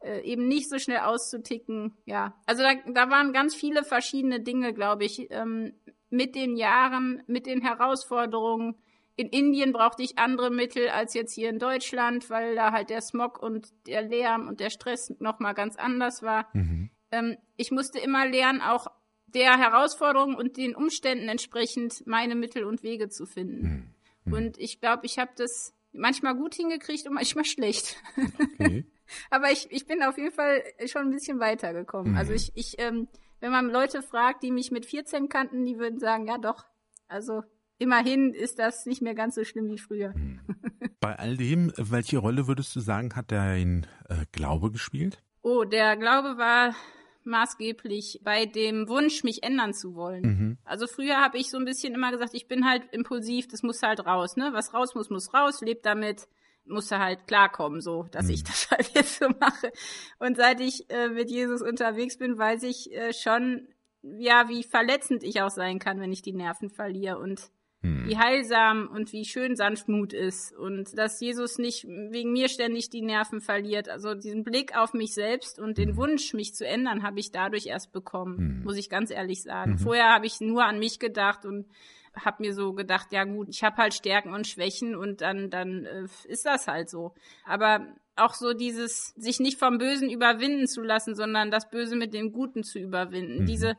äh, eben nicht so schnell auszuticken. Ja, also da, da waren ganz viele verschiedene Dinge, glaube ich, ähm, mit den Jahren, mit den Herausforderungen. In Indien brauchte ich andere Mittel als jetzt hier in Deutschland, weil da halt der Smog und der Lärm und der Stress noch mal ganz anders war. Mhm. Ähm, ich musste immer lernen, auch der Herausforderung und den Umständen entsprechend meine Mittel und Wege zu finden. Mhm. Mhm. Und ich glaube, ich habe das manchmal gut hingekriegt und manchmal <laughs> schlecht. Okay. <laughs> Aber ich, ich bin auf jeden Fall schon ein bisschen weitergekommen. Mhm. Also ich, ich ähm, wenn man Leute fragt, die mich mit 14 kannten, die würden sagen, ja doch, also immerhin ist das nicht mehr ganz so schlimm wie früher. Mhm. <laughs> Bei all dem, welche Rolle würdest du sagen, hat dein äh, Glaube gespielt? Oh, der Glaube war maßgeblich bei dem Wunsch, mich ändern zu wollen. Mhm. Also früher habe ich so ein bisschen immer gesagt, ich bin halt impulsiv, das muss halt raus, ne? Was raus muss, muss raus, lebt damit, muss halt klarkommen, so, dass mhm. ich das <laughs> halt jetzt so mache. Und seit ich äh, mit Jesus unterwegs bin, weiß ich äh, schon, ja, wie verletzend ich auch sein kann, wenn ich die Nerven verliere und hm. wie heilsam und wie schön Sanftmut ist und dass Jesus nicht wegen mir ständig die Nerven verliert. Also diesen Blick auf mich selbst und den hm. Wunsch, mich zu ändern, habe ich dadurch erst bekommen, hm. muss ich ganz ehrlich sagen. Mhm. Vorher habe ich nur an mich gedacht und habe mir so gedacht, ja gut, ich habe halt Stärken und Schwächen und dann dann äh, ist das halt so. Aber auch so dieses sich nicht vom Bösen überwinden zu lassen, sondern das Böse mit dem Guten zu überwinden. Mhm. Diese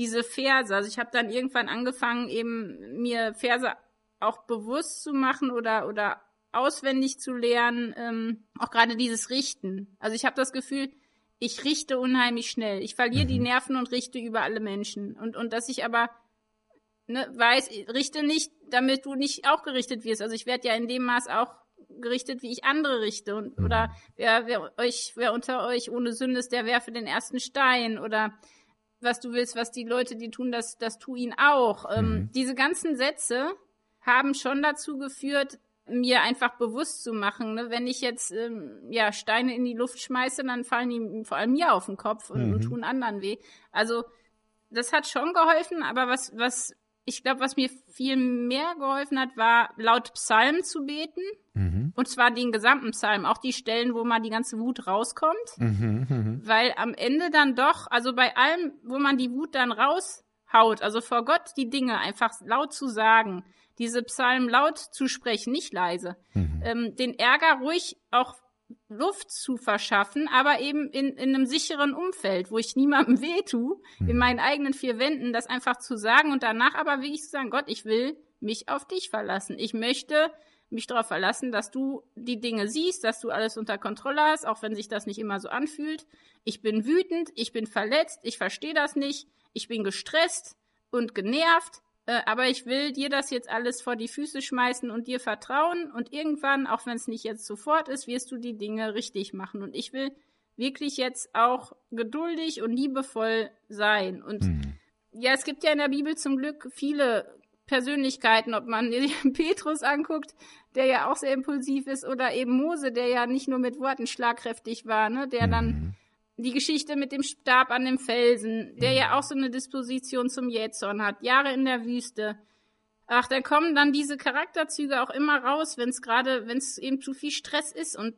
diese Verse. Also ich habe dann irgendwann angefangen, eben mir Verse auch bewusst zu machen oder oder auswendig zu lernen. Ähm, auch gerade dieses Richten. Also ich habe das Gefühl, ich richte unheimlich schnell. Ich verliere mhm. die Nerven und richte über alle Menschen. Und und dass ich aber ne, weiß, richte nicht, damit du nicht auch gerichtet wirst. Also ich werde ja in dem Maß auch gerichtet, wie ich andere richte. Und, mhm. Oder wer, wer euch, wer unter euch ohne Sünde ist, der werfe den ersten Stein. Oder was du willst, was die Leute, die tun, das, das tu ihn auch. Ähm, mhm. Ähm, diese ganzen Sätze haben schon dazu geführt, mir einfach bewusst zu machen, ne? wenn ich jetzt ähm, ja Steine in die Luft schmeiße, dann fallen die vor allem mir auf den Kopf und, mhm. und tun anderen weh. Also das hat schon geholfen, aber was was ich glaube, was mir viel mehr geholfen hat, war laut Psalm zu beten. Mhm. Und zwar den gesamten Psalm, auch die Stellen, wo mal die ganze Wut rauskommt. Mhm, mh. Weil am Ende dann doch, also bei allem, wo man die Wut dann raushaut, also vor Gott die Dinge einfach laut zu sagen, diese Psalmen laut zu sprechen, nicht leise, mhm. ähm, den Ärger ruhig auch Luft zu verschaffen, aber eben in, in einem sicheren Umfeld, wo ich niemandem <laughs> weh tue, mhm. in meinen eigenen vier Wänden, das einfach zu sagen und danach aber wirklich zu sagen, Gott, ich will mich auf dich verlassen. Ich möchte mich darauf verlassen, dass du die Dinge siehst, dass du alles unter Kontrolle hast, auch wenn sich das nicht immer so anfühlt. Ich bin wütend, ich bin verletzt, ich verstehe das nicht, ich bin gestresst und genervt, äh, aber ich will dir das jetzt alles vor die Füße schmeißen und dir vertrauen und irgendwann, auch wenn es nicht jetzt sofort ist, wirst du die Dinge richtig machen. Und ich will wirklich jetzt auch geduldig und liebevoll sein. Und mhm. ja, es gibt ja in der Bibel zum Glück viele Persönlichkeiten, ob man <laughs> Petrus anguckt, der ja auch sehr impulsiv ist, oder eben Mose, der ja nicht nur mit Worten schlagkräftig war, ne, der mhm. dann die Geschichte mit dem Stab an dem Felsen, der ja auch so eine Disposition zum Jähzorn hat, Jahre in der Wüste. Ach, da kommen dann diese Charakterzüge auch immer raus, wenn es gerade, wenn es eben zu viel Stress ist. Und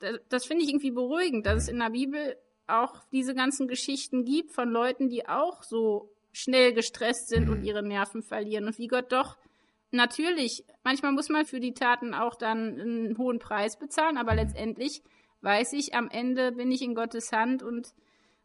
das, das finde ich irgendwie beruhigend, dass es in der Bibel auch diese ganzen Geschichten gibt von Leuten, die auch so schnell gestresst sind und ihre Nerven verlieren. Und wie Gott doch natürlich, manchmal muss man für die Taten auch dann einen hohen Preis bezahlen, aber letztendlich weiß ich, am Ende bin ich in Gottes Hand und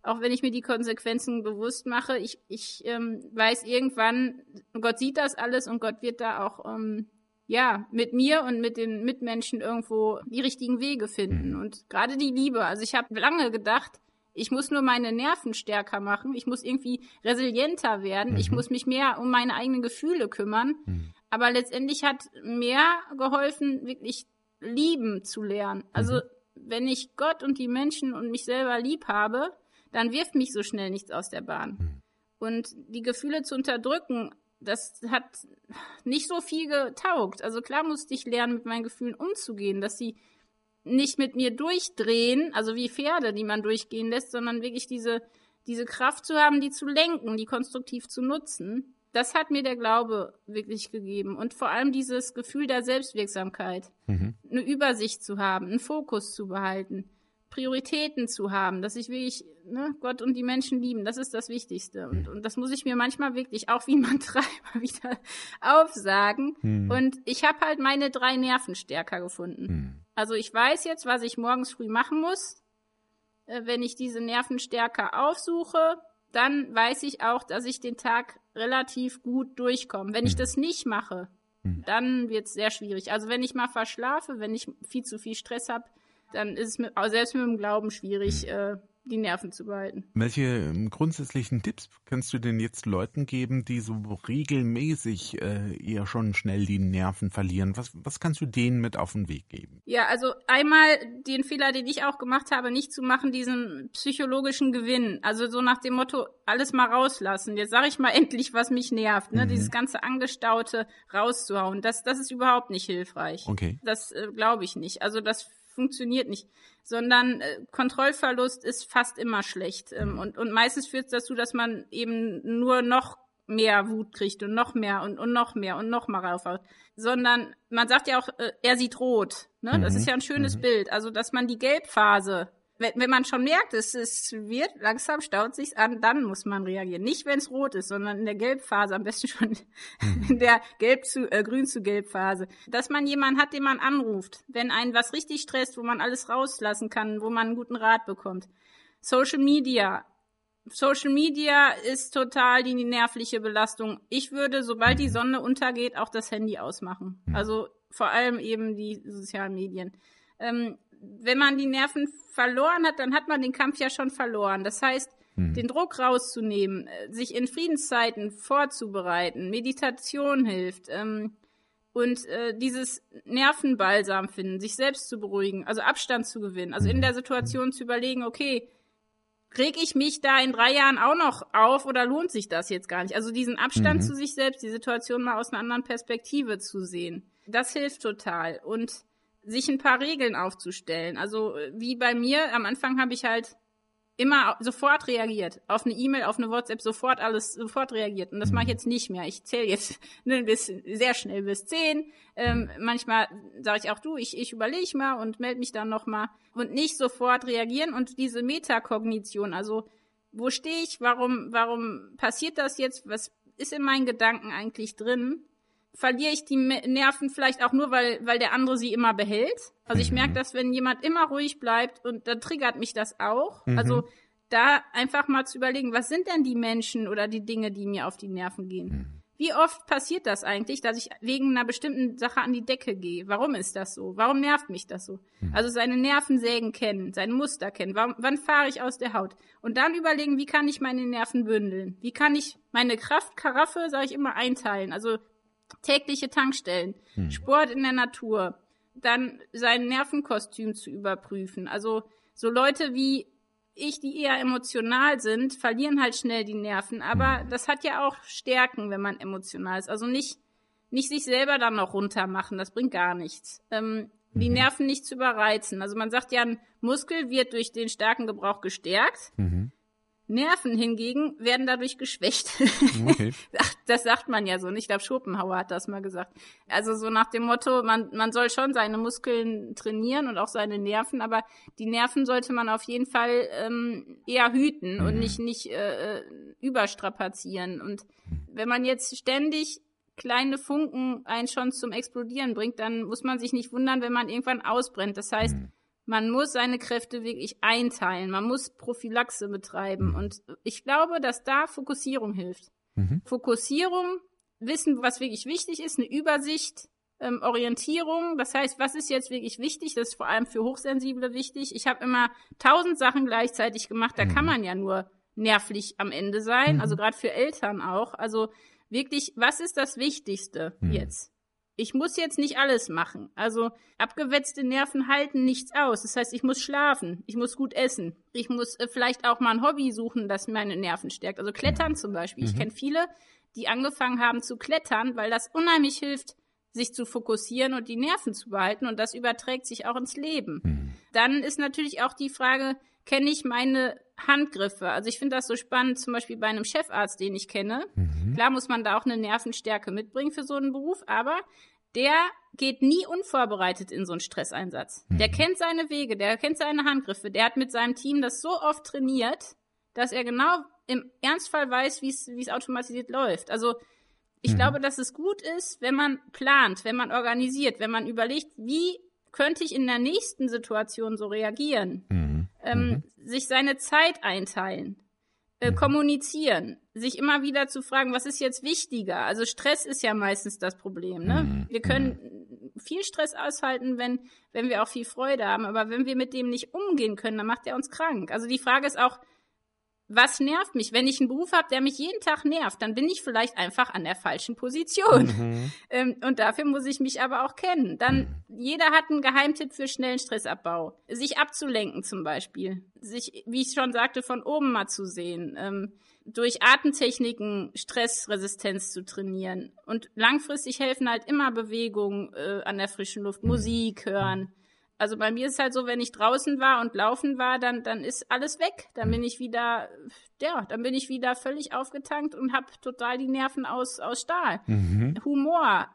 auch wenn ich mir die Konsequenzen bewusst mache, ich, ich ähm, weiß irgendwann, Gott sieht das alles und Gott wird da auch ähm, ja mit mir und mit den Mitmenschen irgendwo die richtigen Wege finden. Mhm. Und gerade die Liebe, also ich habe lange gedacht, ich muss nur meine Nerven stärker machen, ich muss irgendwie resilienter werden, mhm. ich muss mich mehr um meine eigenen Gefühle kümmern. Mhm. Aber letztendlich hat mehr geholfen, wirklich lieben zu lernen. Also mhm wenn ich Gott und die Menschen und mich selber lieb habe, dann wirft mich so schnell nichts aus der Bahn. Hm. Und die Gefühle zu unterdrücken, das hat nicht so viel getaugt. Also klar musste ich lernen, mit meinen Gefühlen umzugehen, dass sie nicht mit mir durchdrehen, also wie Pferde, die man durchgehen lässt, sondern wirklich diese, diese Kraft zu haben, die zu lenken, die konstruktiv zu nutzen das hat mir der Glaube wirklich gegeben. Und vor allem dieses Gefühl der Selbstwirksamkeit. Mhm. Eine Übersicht zu haben, einen Fokus zu behalten, Prioritäten zu haben, dass ich wirklich ne, Gott und die Menschen lieben. Das ist das Wichtigste. Und, mhm. und das muss ich mir manchmal wirklich auch wie man Treiber <laughs> wieder aufsagen. Mhm. Und ich habe halt meine drei Nerven stärker gefunden. Mhm. Also ich weiß jetzt, was ich morgens früh machen muss. Äh, wenn ich diese Nerven stärker aufsuche, dann weiß ich auch, dass ich den Tag relativ gut durchkomme. Wenn ich mhm. das nicht mache, mhm. dann wird es sehr schwierig. Also wenn ich mal verschlafe, wenn ich viel zu viel Stress habe, dann ist es mit, selbst mit dem Glauben schwierig, mhm. äh, die Nerven zu behalten. Welche ähm, grundsätzlichen Tipps kannst du denn jetzt Leuten geben, die so regelmäßig äh, eher schon schnell die Nerven verlieren? Was, was kannst du denen mit auf den Weg geben? Ja, also einmal den Fehler, den ich auch gemacht habe, nicht zu machen, diesen psychologischen Gewinn. Also so nach dem Motto, alles mal rauslassen. Jetzt sage ich mal <laughs> endlich, was mich nervt. Ne? Mhm. Dieses ganze Angestaute rauszuhauen. Das, das ist überhaupt nicht hilfreich. Okay. Das äh, glaube ich nicht. Also das funktioniert nicht, sondern äh, Kontrollverlust ist fast immer schlecht. Ähm, mhm. und, und meistens führt es dazu, dass man eben nur noch mehr Wut kriegt und noch mehr und, und noch mehr und noch mal raufhaut. Sondern man sagt ja auch, äh, er sieht rot. Ne? Mhm. Das ist ja ein schönes mhm. Bild. Also, dass man die Gelbphase wenn, wenn man schon merkt, es, es wird langsam, staut sich an, dann muss man reagieren. Nicht, wenn es rot ist, sondern in der Gelbphase, am besten <laughs> schon in der Gelb zu, äh, Grün zu Gelbphase. Dass man jemanden hat, den man anruft, wenn einen was richtig stresst, wo man alles rauslassen kann, wo man einen guten Rat bekommt. Social Media. Social Media ist total die nervliche Belastung. Ich würde, sobald die. Sonne untergeht, auch das Handy ausmachen. Mhm. Also vor allem eben die sozialen Medien. Ähm, wenn man die Nerven verloren hat, dann hat man den Kampf ja schon verloren. Das heißt, hm. den Druck rauszunehmen, äh, sich in Friedenszeiten vorzubereiten, Meditation hilft, ähm, Und äh, dieses Nervenbalsam finden, sich selbst zu beruhigen, also Abstand zu gewinnen, also in der Situation zu überlegen, okay, reg ich mich da in drei Jahren auch noch auf oder lohnt sich das jetzt gar nicht? Also diesen Abstand mhm. zu sich selbst, die Situation mal aus einer anderen Perspektive zu sehen, das hilft total. Und sich ein paar Regeln aufzustellen. Also wie bei mir, am Anfang habe ich halt immer sofort reagiert. Auf eine E-Mail, auf eine WhatsApp, sofort alles, sofort reagiert. Und das mache ich jetzt nicht mehr. Ich zähle jetzt <laughs> ne, bis, sehr schnell bis zehn. Ähm, manchmal sage ich auch du, ich, ich überlege mal und melde mich dann nochmal. Und nicht sofort reagieren. Und diese Metakognition, also wo stehe ich, warum, warum passiert das jetzt, was ist in meinen Gedanken eigentlich drin? Verliere ich die Nerven vielleicht auch nur, weil, weil der andere sie immer behält. Also ich merke, mhm. dass wenn jemand immer ruhig bleibt und dann triggert mich das auch. Mhm. Also da einfach mal zu überlegen, was sind denn die Menschen oder die Dinge, die mir auf die Nerven gehen? Mhm. Wie oft passiert das eigentlich, dass ich wegen einer bestimmten Sache an die Decke gehe? Warum ist das so? Warum nervt mich das so? Mhm. Also seine Nervensägen kennen, sein Muster kennen. Warum, wann fahre ich aus der Haut? Und dann überlegen, wie kann ich meine Nerven bündeln? Wie kann ich meine Kraftkaraffe, sage ich immer, einteilen? Also tägliche Tankstellen, hm. Sport in der Natur, dann sein Nervenkostüm zu überprüfen. Also so Leute wie ich, die eher emotional sind, verlieren halt schnell die Nerven. Aber hm. das hat ja auch Stärken, wenn man emotional ist. Also nicht, nicht sich selber dann noch runtermachen, das bringt gar nichts. Ähm, die mhm. Nerven nicht zu überreizen. Also man sagt ja, ein Muskel wird durch den starken Gebrauch gestärkt. Mhm. Nerven hingegen werden dadurch geschwächt. Okay. <laughs> das sagt man ja so. Ich glaube, Schopenhauer hat das mal gesagt. Also so nach dem Motto, man, man soll schon seine Muskeln trainieren und auch seine Nerven, aber die Nerven sollte man auf jeden Fall ähm, eher hüten mhm. und nicht, nicht äh, äh, überstrapazieren. Und wenn man jetzt ständig kleine Funken einen schon zum Explodieren bringt, dann muss man sich nicht wundern, wenn man irgendwann ausbrennt. Das heißt, mhm man muss seine Kräfte wirklich einteilen. Man muss Prophylaxe betreiben. Mhm. Und ich glaube, dass da Fokussierung hilft. Mhm. Fokussierung, wissen, was wirklich wichtig ist, eine Übersicht, ähm, Orientierung. Das heißt, was ist jetzt wirklich wichtig? Das ist vor allem für Hochsensible wichtig. Ich habe immer tausend Sachen gleichzeitig gemacht. Da mhm. kann man ja nur nervlich am Ende sein. Mhm. Also gerade für Eltern auch. Also wirklich, was ist das Wichtigste mhm. jetzt? Ich muss jetzt nicht alles machen. Also abgewetzte Nerven halten nichts aus. Das heißt, ich muss schlafen, ich muss gut essen, ich muss äh, vielleicht auch mal ein Hobby suchen, das meine Nerven stärkt. Also Klettern zum Beispiel. Mhm. Ich kenne viele, die angefangen haben zu klettern, weil das unheimlich hilft, sich zu fokussieren und die Nerven zu behalten und das überträgt sich auch ins Leben. Mhm. Dann ist natürlich auch die Frage, kenne ich meine Handgriffe? Also ich finde das so spannend, zum Beispiel bei einem Chefarzt, den ich kenne. Mhm. Klar muss man da auch eine Nervenstärke mitbringen für so einen Beruf, aber der geht nie unvorbereitet in so einen Stresseinsatz. Mhm. Der kennt seine Wege, der kennt seine Handgriffe, der hat mit seinem Team das so oft trainiert, dass er genau im Ernstfall weiß, wie es automatisiert läuft. Also ich mhm. glaube, dass es gut ist, wenn man plant, wenn man organisiert, wenn man überlegt, wie könnte ich in der nächsten Situation so reagieren, mhm. Ähm, mhm. sich seine Zeit einteilen äh, mhm. kommunizieren, sich immer wieder zu fragen, was ist jetzt wichtiger? Also Stress ist ja meistens das Problem. Ne? Mhm. Wir können mhm. viel Stress aushalten, wenn, wenn wir auch viel Freude haben, aber wenn wir mit dem nicht umgehen können, dann macht er uns krank. Also die Frage ist auch, was nervt mich? Wenn ich einen Beruf habe, der mich jeden Tag nervt, dann bin ich vielleicht einfach an der falschen Position. Mhm. <laughs> Ähm, und dafür muss ich mich aber auch kennen. Dann, mhm. jeder hat einen Geheimtipp für schnellen Stressabbau. Sich abzulenken zum Beispiel. Sich, wie ich schon sagte, von oben mal zu sehen. Ähm, durch Atemtechniken Stressresistenz zu trainieren. Und langfristig helfen halt immer Bewegungen äh, an der frischen Luft, mhm. Musik hören also bei mir ist halt so, wenn ich draußen war und laufen war, dann, dann ist alles weg. Dann bin ich wieder, ja, dann bin ich wieder völlig aufgetankt und habe total die Nerven aus, aus Stahl. Mhm. Humor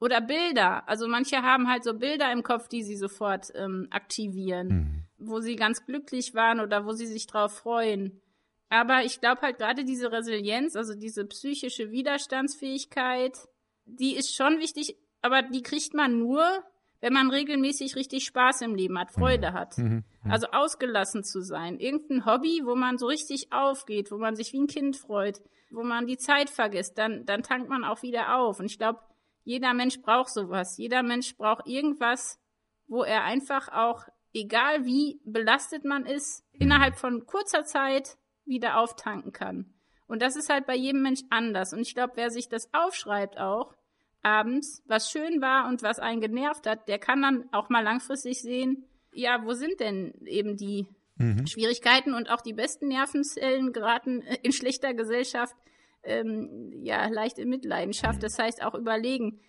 oder Bilder. Also manche haben halt so Bilder im Kopf, die sie sofort ähm, aktivieren, mhm. wo sie ganz glücklich waren oder wo sie sich drauf freuen. Aber ich glaube halt gerade diese Resilienz, also diese psychische Widerstandsfähigkeit, die ist schon wichtig, aber die kriegt man nur, wenn man regelmäßig richtig Spaß im Leben hat, Freude mhm. hat. Mhm. mhm. Also ausgelassen zu sein. Irgendein Hobby, wo man so richtig aufgeht, wo man sich wie ein Kind freut, wo man die Zeit vergisst, dann, dann tankt man auch wieder auf. Und ich glaube, jeder Mensch braucht sowas. Jeder Mensch braucht irgendwas, wo er einfach auch, egal wie belastet man ist, innerhalb von kurzer Zeit wieder auftanken kann. Und das ist halt bei jedem Mensch anders. Und ich glaube, wer sich das aufschreibt auch, abends, was schön war und was einen genervt hat, der kann dann auch mal langfristig sehen, ja, wo sind denn eben die mhm. Schwierigkeiten und auch die besten Nervenzellen geraten in schlechter Gesellschaft ähm, ja leicht in Mitleidenschaft. Das heißt auch überlegen,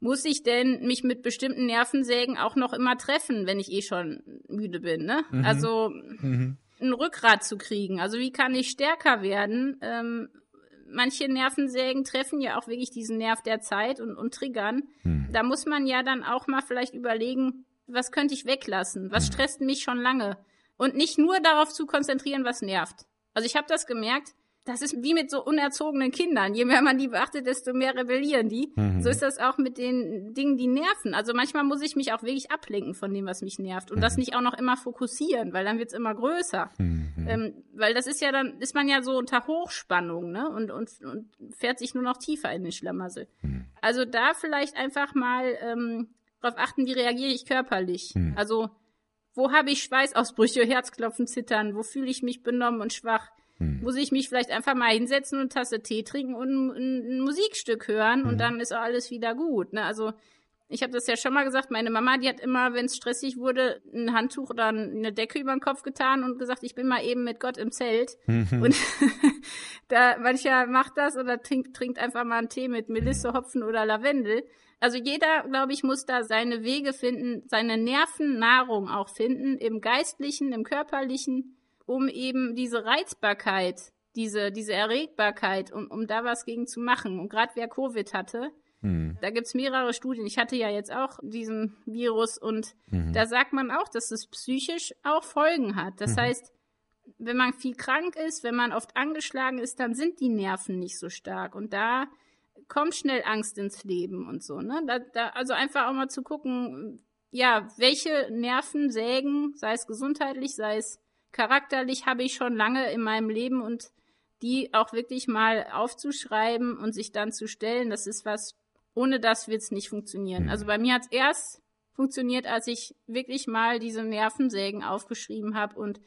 muss ich denn mich mit bestimmten Nervensägen auch noch immer treffen, wenn ich eh schon müde bin? Ne? Mhm. Also mhm. ein Rückgrat zu kriegen. Also wie kann ich stärker werden? Ähm, manche Nervensägen treffen ja auch wirklich diesen Nerv der Zeit und, und triggern. Mhm. Da muss man ja dann auch mal vielleicht überlegen, was könnte ich weglassen? Was mhm. stresst mich schon lange? Und nicht nur darauf zu konzentrieren, was nervt. Also ich habe das gemerkt, das ist wie mit so unerzogenen Kindern. Je mehr man die beachtet, desto mehr rebellieren die. Mhm. So ist das auch mit den Dingen, die nerven. Also manchmal muss ich mich auch wirklich ablenken von dem, was mich nervt. Und mhm. das nicht auch noch immer fokussieren, weil dann wird's immer größer. Mhm. Ähm, weil das ist ja dann, ist man ja so unter Hochspannung, ne? Und, und, und fährt sich nur noch tiefer in den Schlamassel. Mhm. Also da vielleicht einfach mal ähm, darauf achten, wie reagiere ich körperlich. Mhm. Also wo habe ich Schweißausbrüche, Herzklopfen, Zittern, wo fühle ich mich benommen und schwach hm. Muss ich mich vielleicht einfach mal hinsetzen und Tasse Tee trinken und ein, ein Musikstück hören hm. und dann ist alles wieder gut. Ne? Also ich habe das ja schon mal gesagt, meine Mama, die hat immer, wenn es stressig wurde, ein Handtuch oder eine Decke über den Kopf getan und gesagt, ich bin mal eben mit Gott im Zelt. Mhm. Und <laughs> da mancher macht das oder trinkt, trinkt einfach mal einen Tee mit Melisse, Hopfen oder Lavendel. Also jeder, glaube ich, muss da seine Wege finden, seine Nervennahrung auch finden, im geistlichen, im körperlichen um eben diese Reizbarkeit, diese, diese Erregbarkeit, um, um da was gegen zu machen. Und gerade wer Covid hatte, hm. da gibt's mehrere Studien. Ich hatte ja jetzt auch diesen Virus und mhm. da sagt man auch, dass es psychisch auch Folgen hat. Das mhm. heißt, wenn man viel krank ist, wenn man oft angeschlagen ist, dann sind die Nerven nicht so stark. Und da kommt schnell Angst ins Leben und so. Ne? Da, da, also einfach auch mal zu gucken, ja, welche Nerven sägen, sei es gesundheitlich, sei es charakterlich habe ich schon lange in meinem Leben und die auch wirklich mal aufzuschreiben und sich dann zu stellen, das ist was, ohne das wird es nicht funktionieren. Also bei mir hat es erst funktioniert, als ich wirklich mal diese Nervensägen aufgeschrieben habe und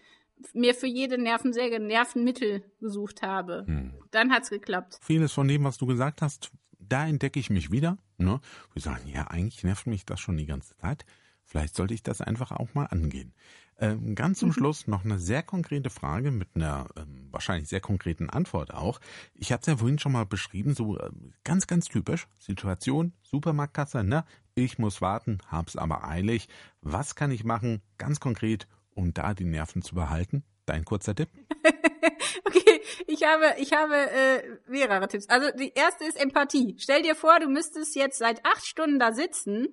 mir für jede Nervensäge Nervenmittel gesucht habe. Hm. Dann hat's geklappt. Vieles von dem, was du gesagt hast, da entdecke ich mich wieder. Ne? Wir sagen, ja, eigentlich nervt mich das schon die ganze Zeit. Vielleicht sollte ich das einfach auch mal angehen. Ähm, ganz zum mhm. Schluss noch eine sehr konkrete Frage mit einer ähm, wahrscheinlich sehr konkreten Antwort auch. Ich hatte es ja vorhin schon mal beschrieben, so äh, ganz, ganz typisch. Situation, Supermarktkasse, ne? Ich muss warten, hab's aber eilig. Was kann ich machen, ganz konkret, um da die Nerven zu behalten? Dein kurzer Tipp? <laughs> okay, ich habe, ich habe äh, mehrere Tipps. Also die erste ist Empathie. Stell dir vor, du müsstest jetzt seit acht Stunden da sitzen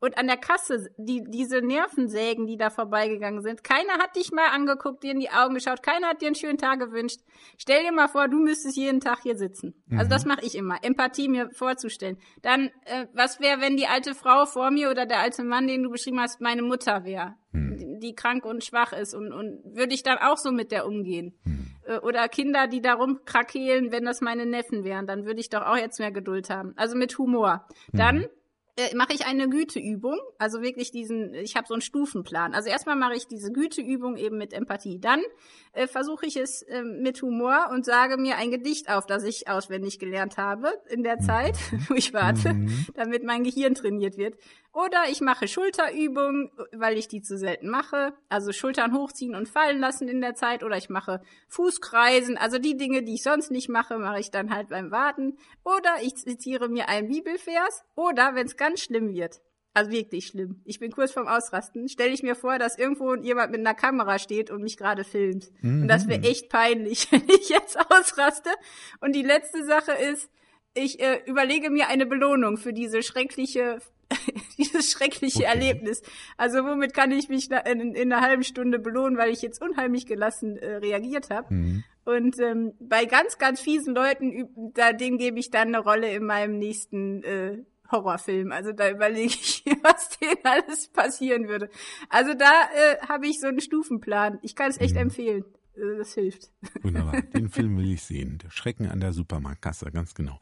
und an der Kasse, die, diese Nervensägen, die da vorbeigegangen sind, keiner hat dich mal angeguckt, dir in die Augen geschaut, keiner hat dir einen schönen Tag gewünscht. Stell dir mal vor, du müsstest jeden Tag hier sitzen. Mhm. Also das mache ich immer, Empathie mir vorzustellen. Dann, äh, was wäre, wenn die alte Frau vor mir oder der alte Mann, den du beschrieben hast, meine Mutter wäre, mhm. die, die, krank und schwach ist und, und würde ich dann auch so mit der umgehen? Mhm. Äh, oder Kinder, die da rumkrakehlen, wenn das meine Neffen wären, dann würde ich doch auch jetzt mehr Geduld haben. Also mit Humor. Dann mhm äh, mache ich eine Güteübung, also wirklich diesen, ich habe so einen Stufenplan. Also erstmal mache ich diese Güteübung eben mit Empathie. Dann äh, versuche ich es äh, mit Humor und sage mir ein Gedicht auf, das ich auswendig gelernt habe in der Zeit, mhm. <laughs> wo ich warte, mhm. damit mein Gehirn trainiert wird. Oder ich mache Schulterübungen, weil ich die zu selten mache. Also Schultern hochziehen und fallen lassen in der Zeit. Oder ich mache Fußkreisen. Also die Dinge, die ich sonst nicht mache, mache ich dann halt beim Warten. Oder ich zitiere mir einen Bibelvers. Oder wenn es ganz schlimm wird, also wirklich schlimm. Ich bin kurz vorm Ausrasten. Stelle ich mir vor, dass irgendwo jemand mit einer Kamera steht und mich gerade filmt. Mhm. Und das wäre echt peinlich, <laughs> wenn ich jetzt ausraste. Und die letzte Sache ist, ich äh, überlege mir eine Belohnung für diese schreckliche, <laughs> dieses schreckliche okay. Erlebnis. Also womit kann ich mich in, in, einer halben Stunde belohnen, weil ich jetzt unheimlich gelassen äh, reagiert habe. Mhm. Und ähm, bei ganz, ganz fiesen Leuten, da dem gebe ich dann eine Rolle in meinem nächsten äh, Horrorfilm. Also da überlege ich, <laughs> was denen alles passieren würde. Also da äh, habe ich so einen Stufenplan. Ich kann es echt mhm. empfehlen. Äh, das hilft. <laughs> Wunderbar. Den Film will ich sehen. Der Schrecken an der Supermarktkasse, ganz genau.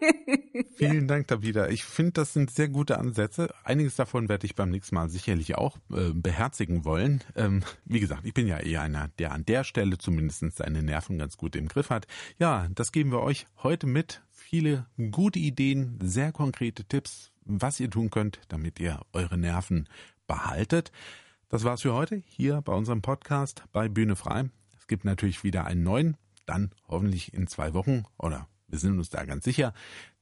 <laughs> Vielen Dank, Tabitha. Ich finde, das sind sehr gute Ansätze. Einiges davon werde ich beim nächsten Mal sicherlich auch äh, beherzigen wollen. Ähm, wie gesagt, ich bin ja eher einer, der an der Stelle zumindest seine Nerven ganz gut im Griff hat. Ja, das geben wir euch heute mit. Viele gute Ideen, sehr konkrete Tipps, was ihr tun könnt, damit ihr eure Nerven behaltet. Das war's für heute hier bei unserem Podcast bei Bühne frei. Es gibt natürlich wieder einen neuen, dann hoffentlich in zwei Wochen oder wir sind uns da ganz sicher.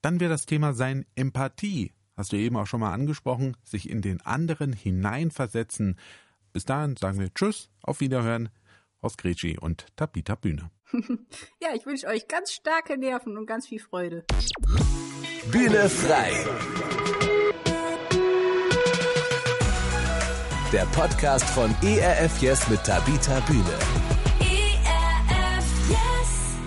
Dann wird das Thema sein Empathie. Hast du eben auch schon mal angesprochen, sich in den anderen hineinversetzen. Bis dahin sagen wir Tschüss, auf Wiederhören aus Gretschi und Tabita Bühne. <laughs> ja, ich wünsche euch ganz starke Nerven und ganz viel Freude. Bühne frei. Der Podcast von ERF Yes mit Tabita Bühne.